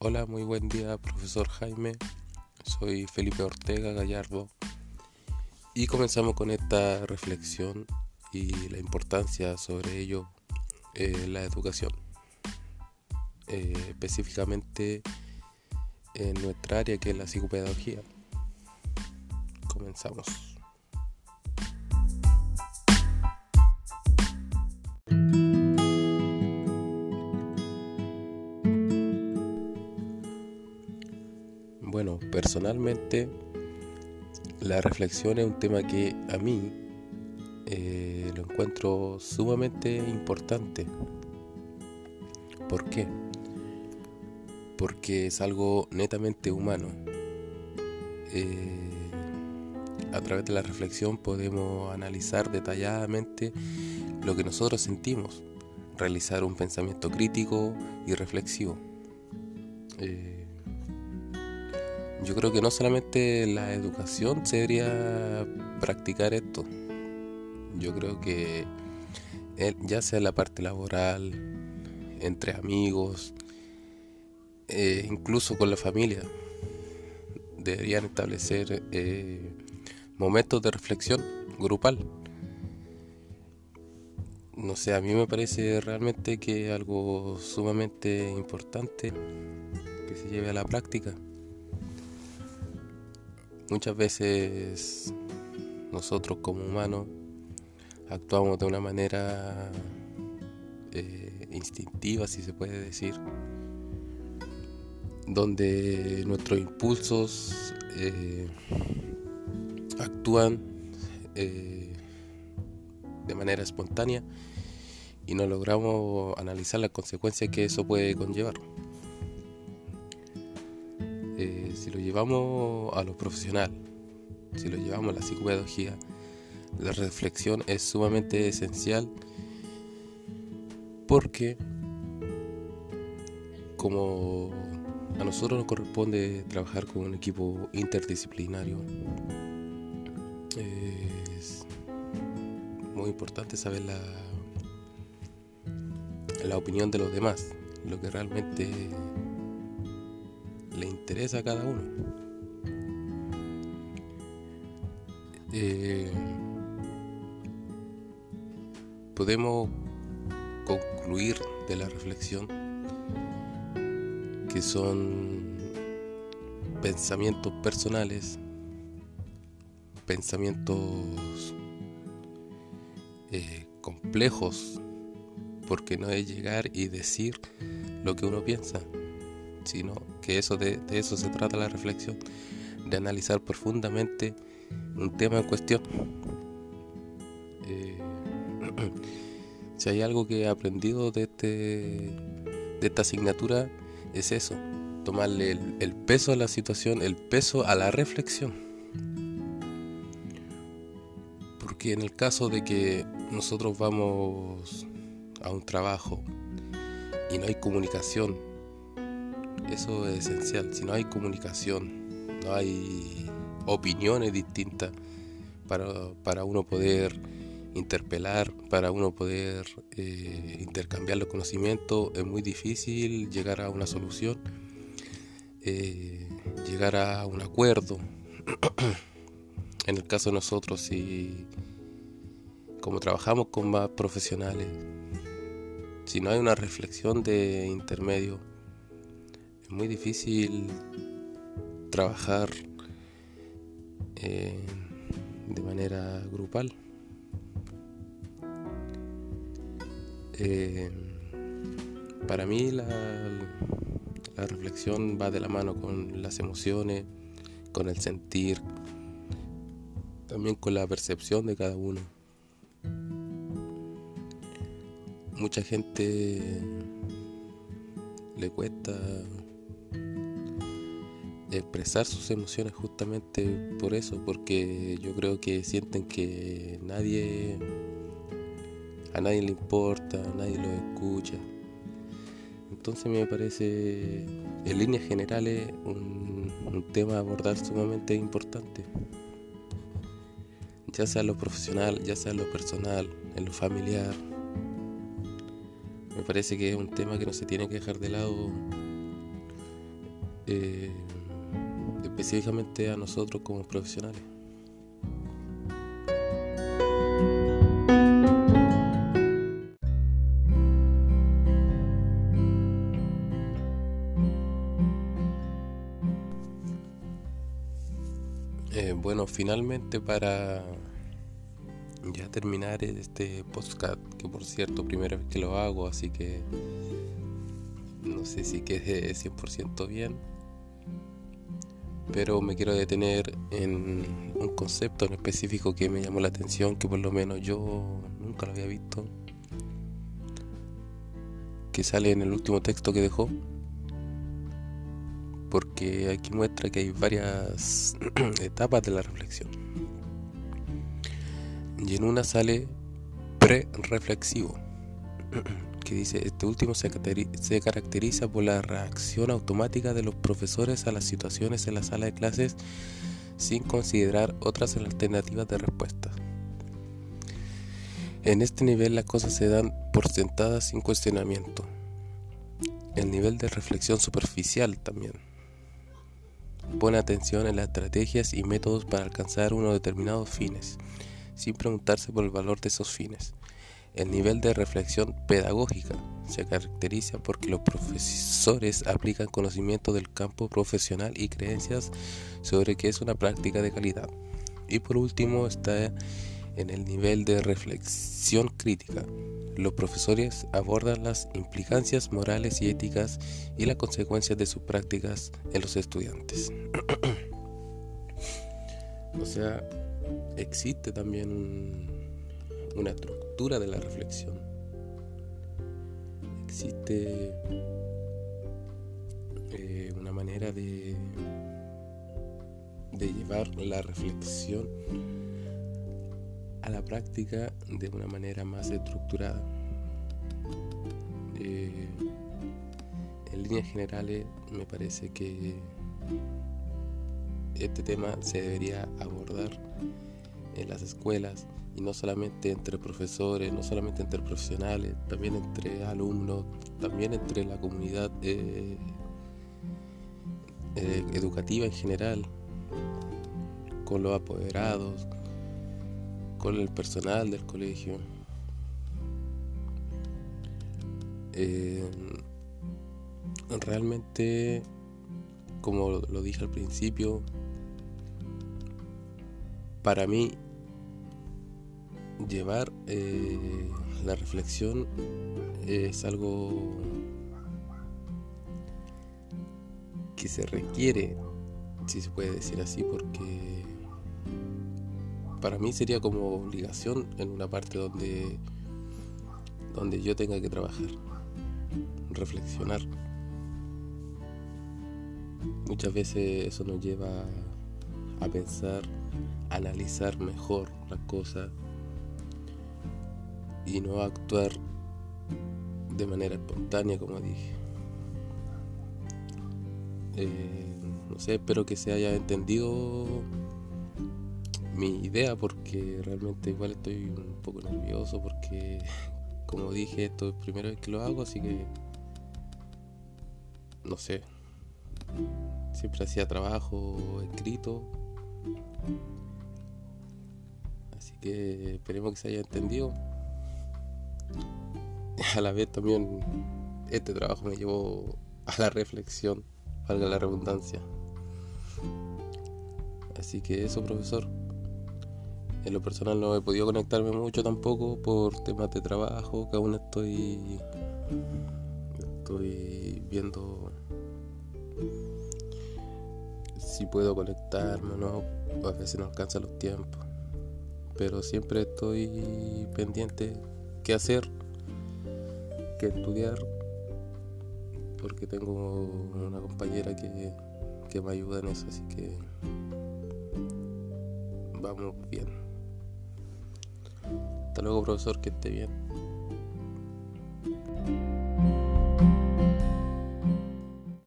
Hola, muy buen día, profesor Jaime. Soy Felipe Ortega Gallardo y comenzamos con esta reflexión y la importancia sobre ello en la educación, eh, específicamente en nuestra área que es la psicopedagogía. Comenzamos. Bueno, personalmente la reflexión es un tema que a mí eh, lo encuentro sumamente importante. ¿Por qué? Porque es algo netamente humano. Eh, a través de la reflexión podemos analizar detalladamente lo que nosotros sentimos, realizar un pensamiento crítico y reflexivo. Eh, yo creo que no solamente la educación se debería practicar esto. Yo creo que ya sea la parte laboral, entre amigos, eh, incluso con la familia, deberían establecer eh, momentos de reflexión grupal. No sé, a mí me parece realmente que algo sumamente importante que se lleve a la práctica. Muchas veces nosotros como humanos actuamos de una manera eh, instintiva, si se puede decir, donde nuestros impulsos eh, actúan eh, de manera espontánea y no logramos analizar las consecuencias que eso puede conllevar. Si lo llevamos a lo profesional, si lo llevamos a la psicopedagogía, la reflexión es sumamente esencial porque como a nosotros nos corresponde trabajar con un equipo interdisciplinario, es muy importante saber la, la opinión de los demás, lo que realmente le interesa a cada uno. Eh, podemos concluir de la reflexión que son pensamientos personales, pensamientos eh, complejos, porque no es llegar y decir lo que uno piensa, sino que eso de, eso se trata la reflexión, de analizar profundamente un tema en cuestión. Eh, si hay algo que he aprendido de, este, de esta asignatura, es eso, tomarle el, el peso a la situación, el peso a la reflexión. Porque en el caso de que nosotros vamos a un trabajo y no hay comunicación eso es esencial. Si no hay comunicación, no hay opiniones distintas para, uno poder interpelar, para uno poder eh, intercambiar los conocimientos, es muy difícil llegar a una solución, eh, llegar a un acuerdo. en el caso de nosotros, si como trabajamos con más profesionales, si no hay una reflexión de intermedio, es muy difícil trabajar eh, de manera grupal. Eh, para mí la, la reflexión va de la mano con las emociones, con el sentir, también con la percepción de cada uno. Mucha gente le cuesta expresar sus emociones justamente por eso, porque yo creo que sienten que nadie, a nadie le importa, a nadie lo escucha. Entonces me parece, en líneas generales, un, un tema a abordar sumamente importante. Ya sea en lo profesional, ya sea en lo personal, en lo familiar. Me parece que es un tema que no se tiene que dejar de lado eh, específicamente a nosotros como profesionales. Eh, bueno, finalmente para ya terminar este podcast, que por cierto, primera vez que lo hago, así que no sé si quede 100% bien, pero me quiero detener en un concepto en específico que me llamó la atención, que por lo menos yo nunca lo había visto, que sale en el último texto que dejó, porque aquí muestra que hay varias etapas de la reflexión. Y en una sale pre-reflexivo, que dice, este último se, caracteriza por la reacción automática de los profesores a las situaciones en la sala de clases sin considerar otras alternativas de respuesta. En este nivel las cosas se dan por sentadas sin cuestionamiento. El nivel de reflexión superficial también. Pone atención en las estrategias y métodos para alcanzar unos determinados fines sin preguntarse por el valor de esos fines. El nivel de reflexión pedagógica se caracteriza porque los profesores aplican conocimiento del campo profesional y creencias sobre qué es una práctica de calidad. Y por último está en el nivel de reflexión crítica. Los profesores abordan las implicancias morales y éticas y las consecuencias de sus prácticas en los estudiantes. o sea, existe también una estructura de la reflexión. Existe eh, una manera de, de llevar la reflexión a la práctica de una manera más estructurada. Eh, en líneas generales me parece que este tema se debería abordar en las escuelas y no solamente entre profesores, no solamente entre profesionales, también entre alumnos, también entre la comunidad eh, eh, educativa en general, con los apoderados, con el personal del colegio. Eh, realmente, como lo dije al principio, para mí llevar eh, la reflexión es algo que se requiere, si se puede decir así, porque para mí sería como obligación en una parte donde, donde yo tenga que trabajar, reflexionar. Muchas veces eso nos lleva a pensar analizar mejor las cosas y no actuar de manera espontánea como dije. Eh, no sé, espero que se haya entendido mi idea porque realmente igual estoy un poco nervioso porque como dije esto es la primera vez que lo hago así que no sé siempre hacía trabajo escrito Así que esperemos que se haya entendido. A la vez también este trabajo me llevó a la reflexión, valga la redundancia. Así que eso, profesor. En lo personal no he podido conectarme mucho tampoco por temas de trabajo, que aún estoy estoy viendo si puedo conectarme o no, a veces no alcanza los tiempos pero siempre estoy pendiente qué hacer, qué estudiar, porque tengo una compañera que, que me ayuda en eso, así que vamos bien. Hasta luego, profesor, que esté bien.